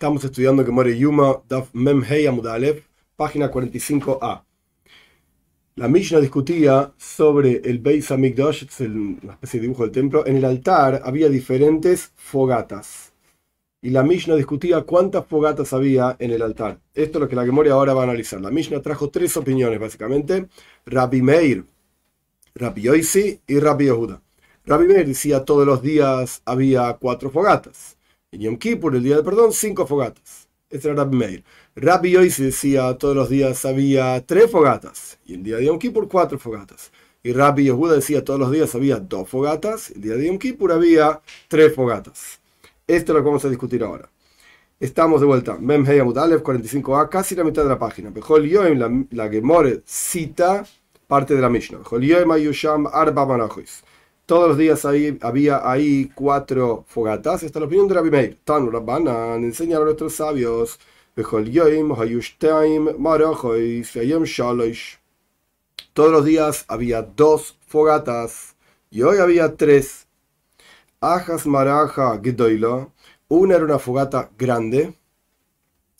Estamos estudiando Gemore Yuma, Daf Mem Hei Amud página 45a. La Mishnah discutía sobre el Beis Hamikdash, es una especie de dibujo del templo. En el altar había diferentes fogatas. Y la Mishnah discutía cuántas fogatas había en el altar. Esto es lo que la Gemore ahora va a analizar. La Mishnah trajo tres opiniones, básicamente. Rabbi Meir, Rabbi Yoisi y Rabbi Yehuda. Rabbi Meir decía todos los días había cuatro fogatas. Yom Kippur, el día del perdón, cinco fogatas. Este era Rabbi Meir. Rabbi Yoisi decía todos los días había tres fogatas. Y el día de Yom Kippur, cuatro fogatas. Y Rabbi Yehuda decía todos los días había dos fogatas. El día de Yom Kippur había tres fogatas. Esto es lo que vamos a discutir ahora. Estamos de vuelta. Mem Hey 45a, casi la mitad de la página. Bejol Yoim, la, la Gemore cita parte de la Mishnah. Bejol Yoim Ayusham Arba Manajois. Todos los días había ahí cuatro fogatas. Esta es la opinión de Rabbi Meir. Tan Rabbanan enseñaron a nuestros sabios. Todos los días había dos fogatas y hoy había tres. Ajas maraja gedoilo. Una era una fogata grande.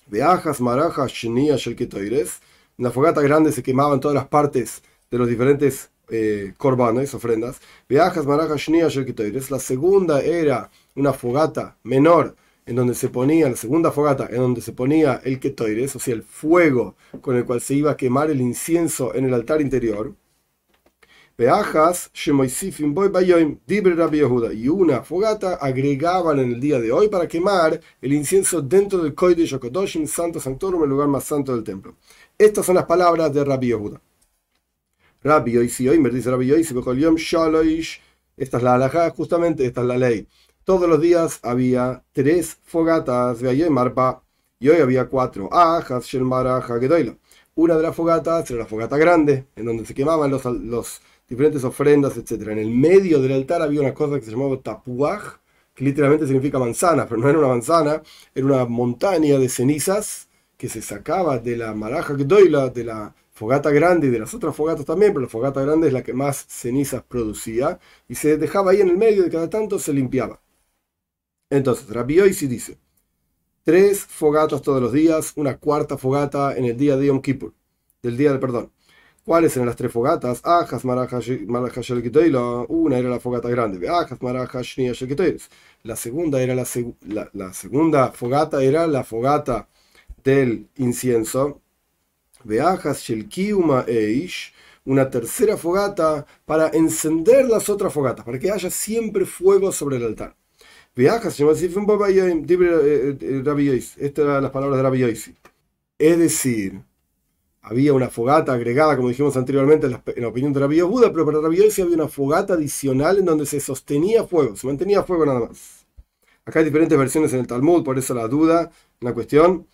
De ajas maraja. En la fogata grande se quemaban todas las partes de los diferentes eh, ofrendas. Viajas marajas La segunda era una fogata menor en donde se ponía, la segunda fogata, en donde se ponía el ketoires, o sea, el fuego con el cual se iba a quemar el incienso en el altar interior. Veajas, y una fogata agregaban en el día de hoy para quemar el incienso dentro del Kodesh Yokodoshim, Santo Sanctorum, el lugar más santo del templo. Estas son las palabras de Rabbi Yehuda. Rabbi Yoisi me dice Rabbi Yoisi, Shaloish. Esta es la halajá, justamente, esta es la ley. Todos los días había tres fogatas Marpa y hoy había cuatro. Ajas, Shelmaraja, Gedoila. Una de las fogatas era la fogata grande, en donde se quemaban los, los diferentes ofrendas, etc. En el medio del altar había una cosa que se llamaba tapuaj, que literalmente significa manzana, pero no era una manzana, era una montaña de cenizas que se sacaba de la maraja Gedoila, de la fogata grande y de las otras fogatas también, pero la fogata grande es la que más cenizas producía y se dejaba ahí en el medio y cada tanto se limpiaba. Entonces, Rabbi Oisi dice, tres fogatas todos los días, una cuarta fogata en el día de Yom Kippur, del día del perdón. ¿Cuáles eran las tres fogatas? Ajas, una era la fogata grande, La segunda era la, la, la segunda fogata era la fogata del incienso, Veajas Shelkiuma Eish, una tercera fogata para encender las otras fogatas, para que haya siempre fuego sobre el altar. Veajas Estas eran las palabras de Rabbi Es decir, había una fogata agregada, como dijimos anteriormente en la, opinión de Rabbi Yehuda, pero para Rabbi había una fogata adicional en donde se sostenía fuego, se mantenía fuego nada más. Acá hay diferentes versiones en el Talmud, por eso la duda, la cuestión.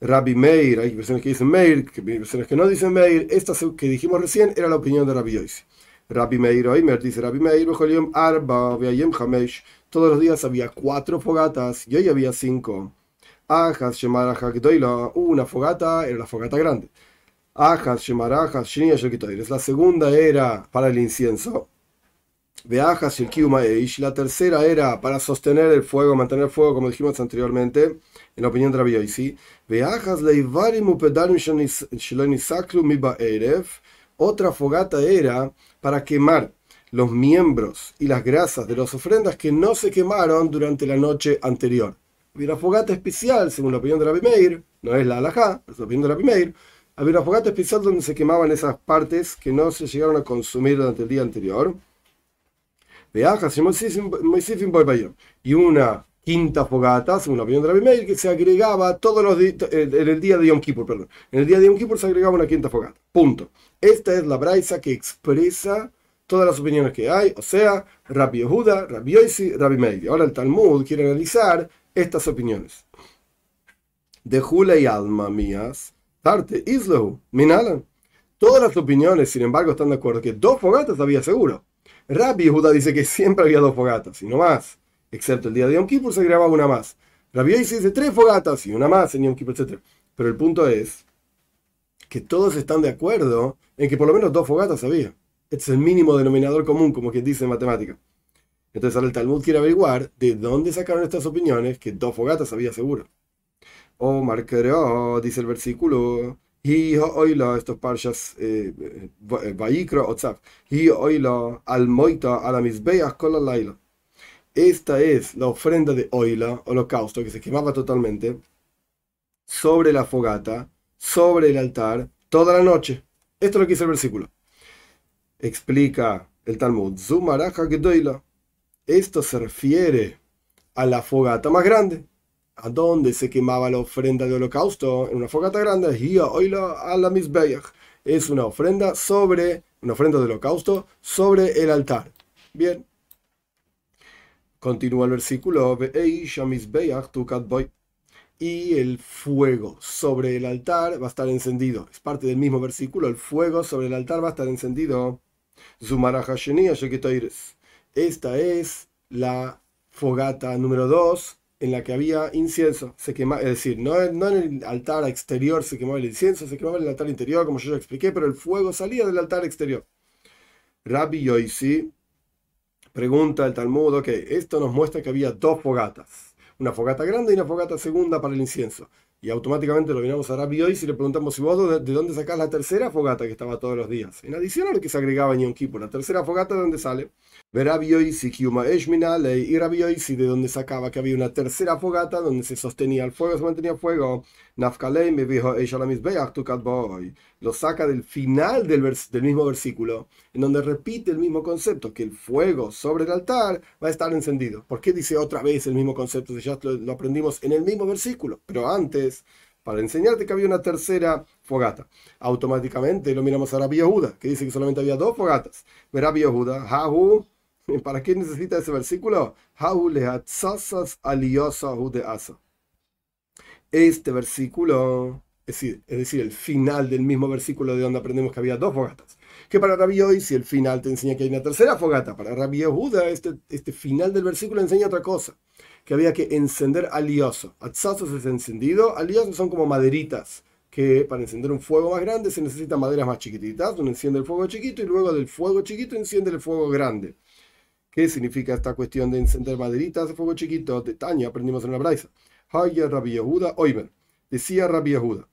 Rabbi Meir, hay versiones que dicen Meir, hay versiones que no dicen Meir. Esta que dijimos recién era la opinión de Rabbi Yoisi. Rabbi Meir, Oimer, dice Rabbi Meir, Arba, Hamesh. Todos los días había cuatro fogatas y hoy había cinco. Ajas, Shemaraja, una fogata era la fogata grande. Ajas, Shemaraja, Shinia, La segunda era para el incienso. Veajas, Eish. La tercera era para sostener el fuego, mantener el fuego, como dijimos anteriormente en la opinión de Rabbi Yoisi, otra fogata era para quemar los miembros y las grasas de las ofrendas que no se quemaron durante la noche anterior. Había una fogata especial, según la opinión de Rabbi Meir, no es la alajá, es la opinión de Rabbi Meir, había una fogata especial donde se quemaban esas partes que no se llegaron a consumir durante el día anterior. Y una quinta fogata, según la opinión de Rabbi que se agregaba todos los en el día de Yom Kippur, perdón. En el día de Yom Kippur se agregaba una quinta fogata. Punto. Esta es la braisa que expresa todas las opiniones que hay, o sea, Rabbi Yehuda, Rabbi Yoisi, Rabbi Meir. Ahora el Talmud quiere analizar estas opiniones. De Jula y Alma mías, Tarte, Islehu, Minalan. Todas las opiniones, sin embargo, están de acuerdo que dos fogatas había seguro. Rabbi Yehuda dice que siempre había dos fogatas, y no más excepto el día de Yom Kippur se grababa una más. Rabbi dice tres fogatas y una más en Yom Kippur, etc. Pero el punto es que todos están de acuerdo en que por lo menos dos fogatas había. Este es el mínimo denominador común, como quien dice en matemática. Entonces ahora el Talmud quiere averiguar de dónde sacaron estas opiniones que dos fogatas había seguro. O marcará, dice el versículo, eh, Vaikra o Tzaf, y oila al moita a la misbeas con la laila. Esta es la ofrenda de oila, holocausto, que se quemaba totalmente, sobre la fogata, sobre el altar, toda la noche. Esto es lo que dice el versículo. Explica el Talmud, Zumaraja Gedoila. Esto se refiere a la fogata más grande. ¿A dónde se quemaba la ofrenda de holocausto? En una fogata grande. Es una ofrenda sobre, una ofrenda de holocausto sobre el altar. Bien. Continúa el versículo. Y el fuego sobre el altar va a estar encendido. Es parte del mismo versículo. El fuego sobre el altar va a estar encendido. Esta es la fogata número 2 en la que había incienso. Se quema, es decir, no, no, en el altar exterior se quemaba el incienso, se quemaba en el altar interior, como yo ya expliqué, pero el fuego salía del altar exterior. Rabbi Yoisi pregunta el Talmud, ok, esto nos muestra que había dos fogatas, una fogata grande y una fogata segunda para el incienso. Y automáticamente lo miramos a Rabbi Yoisi y le preguntamos si vos de dónde sacás la tercera fogata que estaba todos los días. En adición a lo que se agregaba en Yom Kippur, la tercera fogata de dónde sale. Rabbi Yoisi y Rabbi Yoisi de donde sacaba que había una tercera fogata donde se sostenía el fuego, se mantenía fuego. Lo saca del final del, del mismo versículo, en donde repite el mismo concepto, que el fuego sobre el altar va a estar encendido. ¿Por qué dice otra vez el mismo concepto? Si ya lo, aprendimos en el mismo versículo, pero antes para enseñarte que había una tercera fogata. Automáticamente lo miramos a Rabbi Yehuda, que dice que solamente había dos fogatas. Rabbi Yehuda, Hahu, ¿Para qué necesita ese versículo? Este versículo, es decir, el final del mismo versículo de donde aprendemos que había dos fogatas. Que para Rabbi hoy, si el final te enseña que hay una tercera fogata, para Rabbi Yehuda, este, este final del versículo enseña otra cosa, que había que encender alioso. Atzazos es encendido, aliosos son como maderitas, que para encender un fuego más grande se necesitan maderas más chiquititas, uno enciende el fuego chiquito y luego del fuego chiquito enciende el fuego grande. ¿Qué significa esta cuestión de encender maderitas de fuego chiquito? De aprendimos en la braisa. Haya Rabbi Yehuda, oimer. Decía Rabbi Yehuda.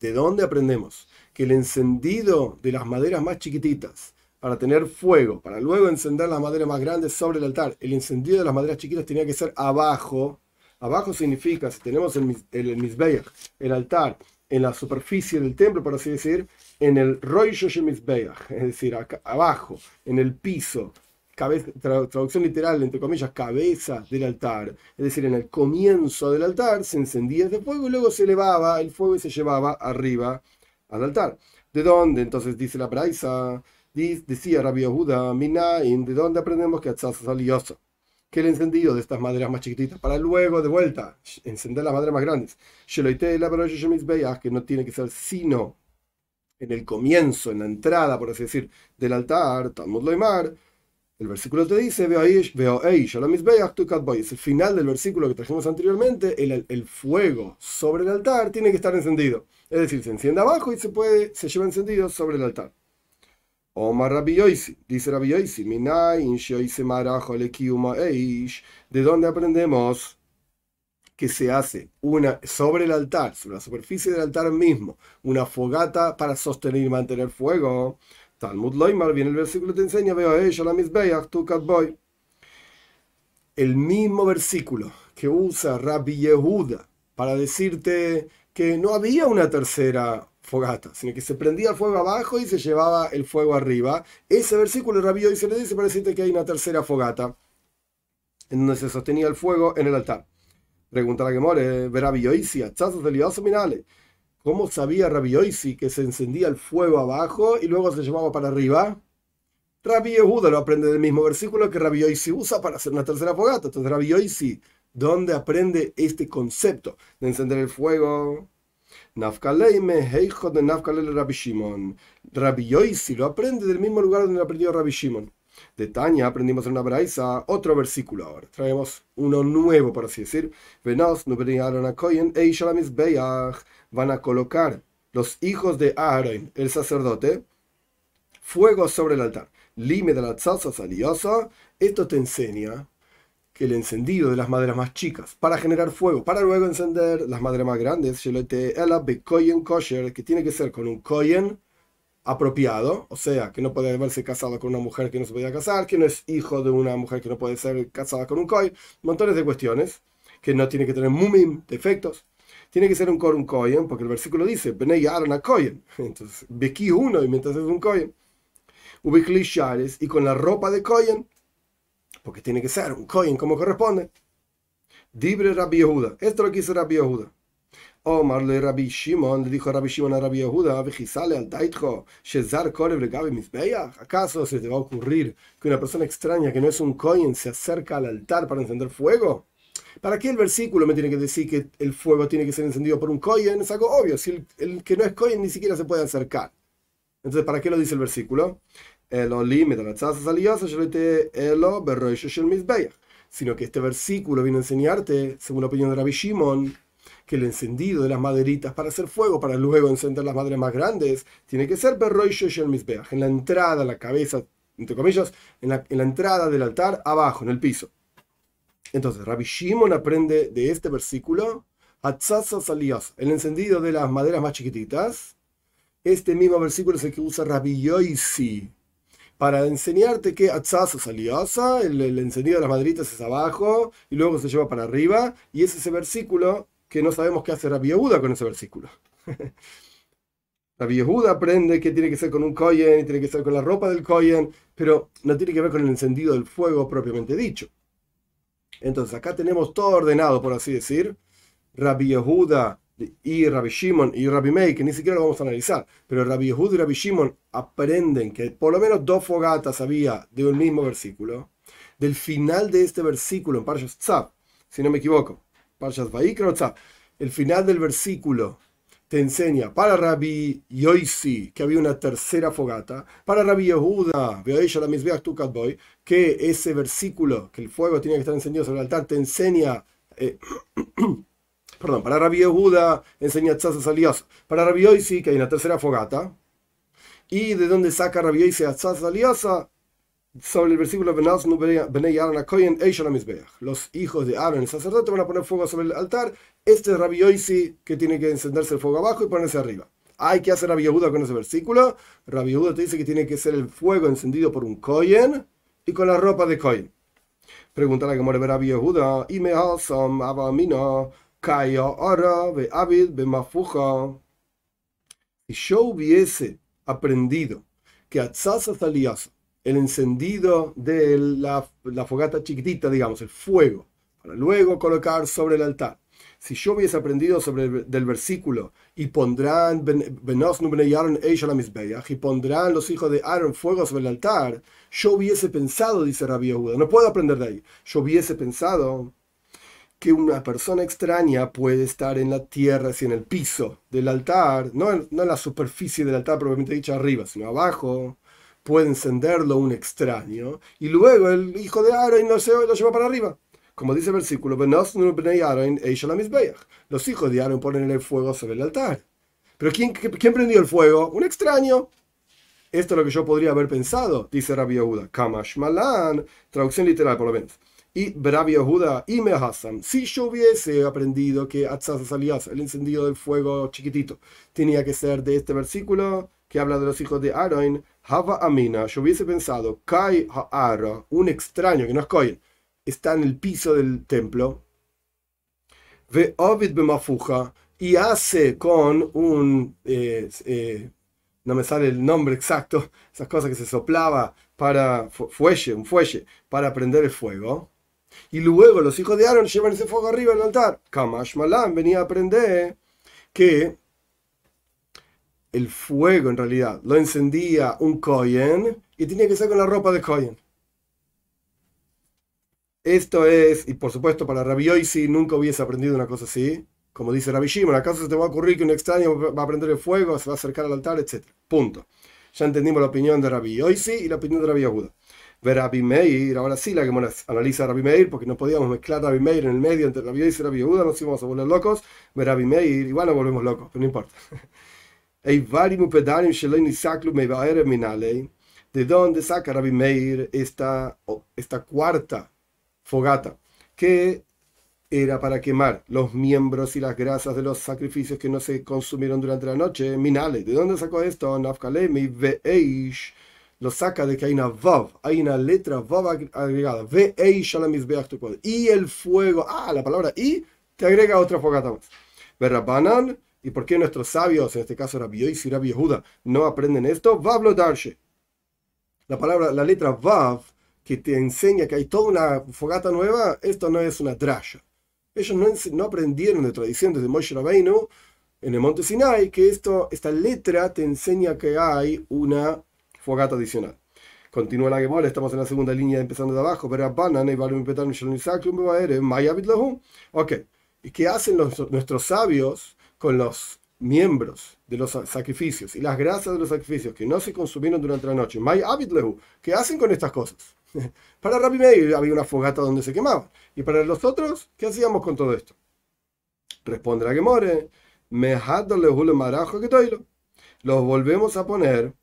¿De dónde aprendemos? Que el encendido de las maderas más chiquititas para tener fuego, para luego encender las maderas más grandes sobre el altar, el encendido de las maderas chiquitas tenía que ser abajo. Abajo significa, si tenemos el, el, el altar en la superficie del templo, por así decir, en el Roy es decir, acá, abajo, en el piso, cabeza, traducción literal, entre comillas, cabeza del altar, es decir, en el comienzo del altar se encendía ese fuego y luego se elevaba el fuego y se llevaba arriba al altar. ¿De dónde? Entonces dice la Braisa, decía Rabbi Yehuda, Minain, ¿de dónde aprendemos que Atzaz salioso? que el encendido de estas maderas más chiquititas para luego de vuelta encender las maderas más grandes. Que no tiene que ser sino en el comienzo, en la entrada, por así decir, del altar, Talmud Loimar, el versículo te dice, veo el final del versículo que trajimos anteriormente, el, el, fuego sobre el altar tiene que estar encendido. Es decir, se enciende abajo y se puede, se lleva encendido sobre el altar. Omar Rabbi dice Rabbi Yoisi, ¿de dónde aprendemos que se hace una sobre el altar, sobre la superficie del altar mismo, una fogata para sostener y mantener fuego? Talmud Loimar, viene el versículo te enseña, veo boy. El mismo versículo que usa Rabbi Yehuda para decirte que no había una tercera fogata, sino que se prendía el fuego abajo y se llevaba el fuego arriba. Ese versículo Rabbi hoy se le dice para decirte que hay una tercera fogata, en donde se sostenía el fuego en el altar. Pregunta la que more, Rabbi Yoisi, minale. ¿Cómo sabía Rabbi Yoisi que se encendía el fuego abajo y luego se llevaba para arriba? Rabbi Yehuda lo aprende del mismo versículo que Rabbi Yoisi usa para hacer una tercera fogata. Entonces Rabbi Yoisi, ¿dónde aprende este concepto de encender el fuego? Nafkaleime, Heijo de Nafkalele Rabbi Shimon. Rabbi Yoisi lo aprende del mismo lugar donde lo aprendió Rabbi Shimon. De Tania aprendimos en una braisa otro versículo ahora. Traemos uno nuevo, por así decir. Van a colocar los hijos de Aaron, el sacerdote, fuego sobre el altar. Lime de la saliosa, esto te enseña que el encendido de las maderas más chicas para generar fuego, para luego encender las maderas más grandes, que tiene que ser con un koyen apropiado, o sea, que no puede haberse casado con una mujer que no se podía casar, que no es hijo de una mujer que no puede ser casada con un koyen, montones de cuestiones, que no tiene que tener mumim, defectos. Tiene que ser un un koyen, porque el versículo dice, Benei a koyen. Entonces, bequi uno y mientras es un koyen. Ubiclishares y con la ropa de koyen, porque tiene que ser un kohen como corresponde. Dibre Rabbi Yehuda. Esto lo quiso Rabbi Yehuda. Omarle Rabbi Shimon, le dijo Rabbi Shimon a Rabbi Yehuda, al Daitjo, Shezar Korev Legabe Misbeach. ¿Acaso se te va a ocurrir que una persona extraña que no es un kohen se acerca al altar para encender fuego? ¿Para qué el versículo me tiene que decir que el fuego tiene que ser encendido por un kohen? Es algo obvio. Si el, que no es kohen ni siquiera se puede acercar. Entonces, ¿para qué lo dice el versículo? sino que este versículo viene a enseñarte, según la opinión de Rabbi Shimon, que el encendido de las maderitas para hacer fuego, para luego encender las maderas más grandes, tiene que ser en la entrada, la cabeza, entre comillas, en la, en la entrada del altar, abajo, en el piso. Entonces, Rabbi Shimon aprende de este versículo, el encendido de las maderas más chiquititas. Este mismo versículo es el que usa Rabbi Yoisi para enseñarte que Atzasa el, el encendido de las maderitas es abajo y luego se lleva para arriba, y es ese versículo que no sabemos qué hace Rabbi Yehuda con ese versículo. Rabbi Yehuda aprende que tiene que ser con un koyen y tiene que ser con la ropa del koyen, pero no tiene que ver con el encendido del fuego propiamente dicho. Entonces acá tenemos todo ordenado, por así decir. Rabbi Yehuda y Rabbi Shimon y Rabbi Meir, que ni siquiera lo vamos a analizar, pero Rabbi Yehud y Rabbi Shimon aprenden que por lo menos dos fogatas había de un mismo versículo. Del final de este versículo en Parshas Tzab, si no me equivoco, el final del versículo te enseña para Rabbi Yoisi que había una tercera fogata, para Rabbi Yehuda, que ese versículo, que el fuego tiene que estar encendido sobre el altar, te enseña eh, perdón, para Rabbi Yehuda enseña Tzazas Alias. Para Rabbi Yoisi, que hay una tercera fogata. ¿Y de dónde saca Rabbi Yoisi a Tzazas Aliasa? Sobre el versículo Los hijos de Aaron, el sacerdote, van a poner fuego sobre el altar. Este es Rabbi Yoisi, que tiene que encenderse el fuego abajo y ponerse arriba. Hay que hacer Rabbi Yehuda con ese versículo. Rabbi Yehuda te dice que tiene que ser el fuego encendido por un Kohen y con la ropa de Kohen. Pregunta la que muere Rabbi Yehuda. Y me alzam abamina si yo hubiese aprendido que Atzasa Saliasa, el encendido de la, fogata chiquitita, digamos, el fuego, para luego colocar sobre el altar. Si yo hubiese aprendido sobre el, del versículo y pondrán y pondrán los hijos de Aaron fuego sobre el altar, yo hubiese pensado, dice Rabbi Yehuda, no puedo aprender de ahí, yo hubiese pensado que una persona extraña puede estar en la tierra, si en el piso del altar, no en, no en la superficie del altar propiamente dicho arriba, sino abajo, puede encenderlo un extraño, y luego el hijo de Aaron se lo lleva para arriba. Como dice el versículo, los hijos de Aaron ponen el fuego sobre el altar. Pero ¿quién, quién prendió el fuego? Un extraño. Esto es lo que yo podría haber pensado, dice Rabbi Yehuda. Kamash Malan, traducción literal por lo menos. Y Rabbi Yehuda y si yo hubiese aprendido que Atzaz Alias, el encendido del fuego chiquitito, tenía que ser de este versículo que habla de los hijos de Aaron, Hava Amina, yo hubiese pensado, Kai Ha'ara, un extraño que no es Kohen, está en el piso del templo, ve Ovid Bemafuja, y hace con un, eh, eh, no me sale el nombre exacto, esas cosas que se soplaba para fuelle, un fuelle, para prender el fuego. Y luego los hijos de Aaron llevan ese fuego arriba al altar. Kamash Malam venía a aprender que el fuego en realidad lo encendía un Kohen y tenía que ser con la ropa de Kohen. Esto es, y por supuesto para Rabbi si nunca hubiese aprendido una cosa así. Como dice Rabbi Shimon, ¿acaso se te va a ocurrir que un extraño va a prender el fuego, se va a acercar al altar, etcétera? Punto. Ya entendimos la opinión de Rabbi Yoisi y la opinión de Rabbi Yehuda. Rabbi Meir, ahora sí la que analiza Rabbi Meir, porque no podíamos mezclar Rabbi Meir en el medio entre Rabbi Yois y Rabbi Yehuda, nos íbamos a volver locos. Rabbi Meir, igual nos volvemos locos, pero no importa. ¿De dónde saca Rabbi Meir esta, esta cuarta fogata? Que era para quemar los miembros y las grasas de los sacrificios que no se consumieron durante la noche. Minale, ¿de dónde sacó esto? Lo saca de que hay una vav, hay una letra vav agregada. Y el fuego, ah, la palabra y te agrega otra fogata más. Verrabanan, ¿y por qué nuestros sabios, en este caso Rabbi y Rabbi Yehuda, no aprenden esto? Vavlo darshe la palabra, la letra Vav, que te enseña que hay toda una fogata nueva, esto no es una drasha. Ellos no, aprendieron de tradición desde Moshe Rabbeinu en el monte Sinai que esto, esta letra te enseña que hay una fogata adicional. Continúa la Gemora, estamos en la segunda línea empezando de abajo. Ok, ¿y qué hacen nuestros sabios con los miembros de los sacrificios y las grasas de los sacrificios que no se consumieron durante la noche, ¿qué hacen con estas cosas? para Rabbi Meir había una fogata donde se quemaba. Y para los otros, ¿qué hacíamos con todo esto? Responde la Gemore, los volvemos a poner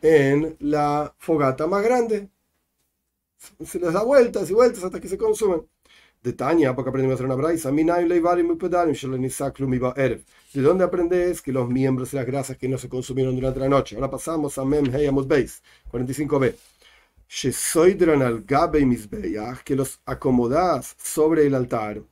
en la fogata más grande. Se les da vueltas y vueltas hasta que se consumen. De Tania, porque aprendimos a hacer una braisa. ¿De dónde aprendes que los miembros y las grasas que no se consumieron durante la noche? Ahora pasamos a Mem Heyamut Beis, 45b. al gabe que los acomodas sobre el altar.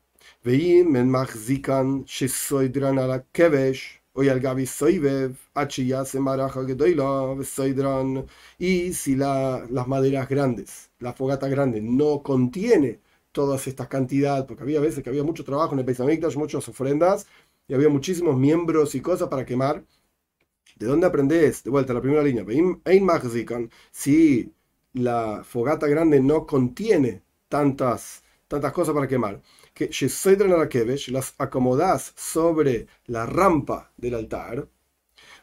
Veim en machzikan shesoidran al kevesh. Hoy al gabi soivev, achiyase maraja gedoila, soidran. Y si la, las maderas grandes, la fogata grande, no contiene todas estas cantidades, porque había veces que había mucho trabajo en el Beis muchas ofrendas, y había muchísimos miembros y cosas para quemar. ¿De dónde aprendes? De vuelta a la primera línea. Si la fogata grande no contiene tantas, tantas cosas para quemar, que las acomodas sobre la rampa del altar,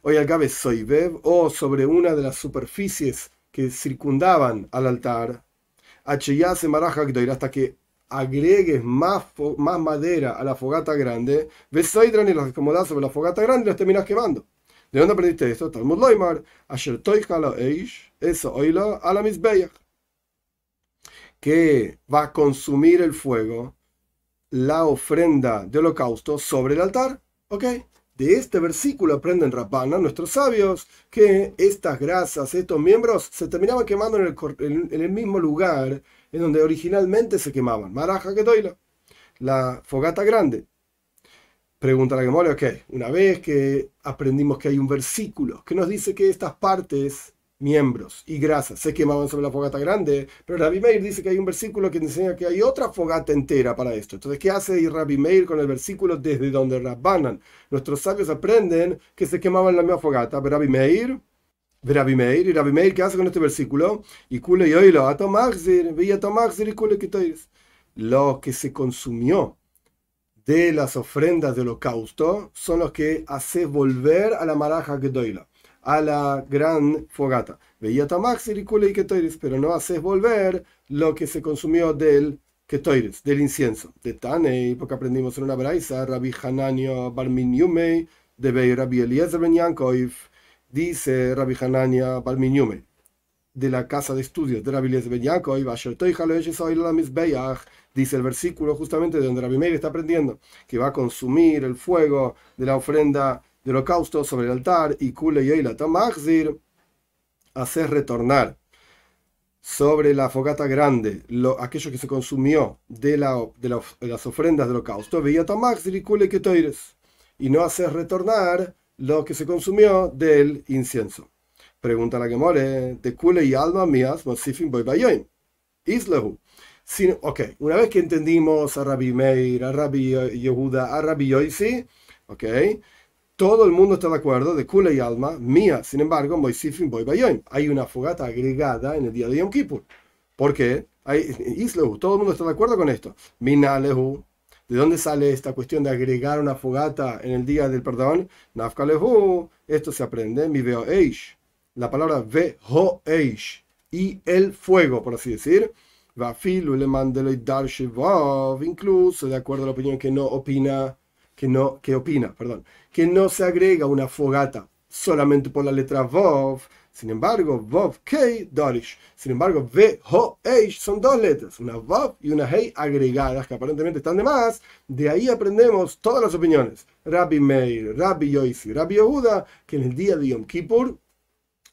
o al Soibev, o sobre una de las superficies que circundaban al altar, hasta que agregues más, más madera a la fogata grande, ves y las acomodas sobre la fogata grande y las terminas quemando. ¿De dónde aprendiste esto? Talmud Loimar, Asher Eish, eso oílo a la que va a consumir el fuego la ofrenda de holocausto sobre el altar. ¿Ok? De este versículo aprenden Rabana, nuestros sabios, que estas grasas, estos miembros, se terminaban quemando en el, mismo lugar en donde originalmente se quemaban. Maraja que doy la fogata grande. Pregunta la Gemora, ok, una vez que aprendimos que hay un versículo que nos dice que estas partes, miembros y grasas se quemaban sobre la fogata grande, pero Rabbi Meir dice que hay un versículo que enseña que hay otra fogata entera para esto. Entonces, ¿qué hace Rabbi Meir con el versículo desde donde Rabbanan? Nuestros sabios aprenden que se quemaban la misma fogata, pero Rabbi Meir Rabbi Meir, y Rabbi Meir, ¿qué hace con este versículo? Y kule y Lo que se consumió de las ofrendas de holocausto son los que hace volver a la maraja Gedoila, a la gran fogata. Veía pero no haces volver lo que se consumió del ketoires, del incienso. De Tanei, porque aprendimos en una braisa, Rabbi Hananio Barmin Yumei, de Rabbi Eliezer Ben Yankov, dice Rabbi Hanania Balminyume, de la casa de estudios de Rabbi Eliezer Ben Yankov, dice el versículo justamente de donde Rabbi Meir está aprendiendo, que va a consumir el fuego de la ofrenda del holocausto sobre el altar y Kule Yoila Tamachzir, hacer retornar sobre la fogata grande lo, aquello que se consumió de, la, de, las ofrendas del holocausto, veía Tamachzir y Kule Ketoires, y no hacer retornar lo que se consumió del incienso. Pregunta la que more, de Kule y alma mías, Mosifim Boy Islehu. Ok, una vez que entendimos a Rabbi Meir, a Rabbi Yehuda, a Rabbi Yoisi, ok, todo el mundo está de acuerdo de Kule y alma mía. Sin embargo, Moisifim Boy Hay una fogata agregada en el día de Yom Kippur. ¿Por qué? Todo el mundo está de acuerdo con esto. Minalehu, ¿De dónde sale esta cuestión de agregar una fogata en el día del perdón? Nafkalehu, esto se aprende, mi veo eish. La palabra ve ho eish. Y el fuego, por así decir. Vafilu le incluso de acuerdo a la opinión que no opina, que no, que opina, perdón, que no se agrega una fogata solamente por la letra Vov. Sin embargo, Vov Kei Dorish. Sin embargo, V, Ho, Eish son dos letras, una Vov y una Hei agregadas que aparentemente están de más. De ahí aprendemos todas las opiniones. Rabbi Meir, Rabbi Yoisi, Rabbi Yehuda, que en el día de Yom Kippur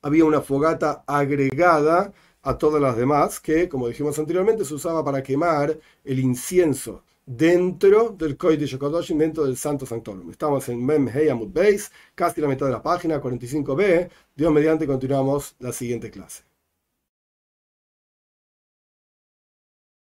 había una fogata agregada a todas las demás, que, como dijimos anteriormente, se usaba para quemar el incienso dentro del de Yokodoshin, dentro del Santo Sanctorum. Estamos en Mem Hey Amud Beis, casi la mitad de la página, 45b. Dios mediante continuamos la siguiente clase.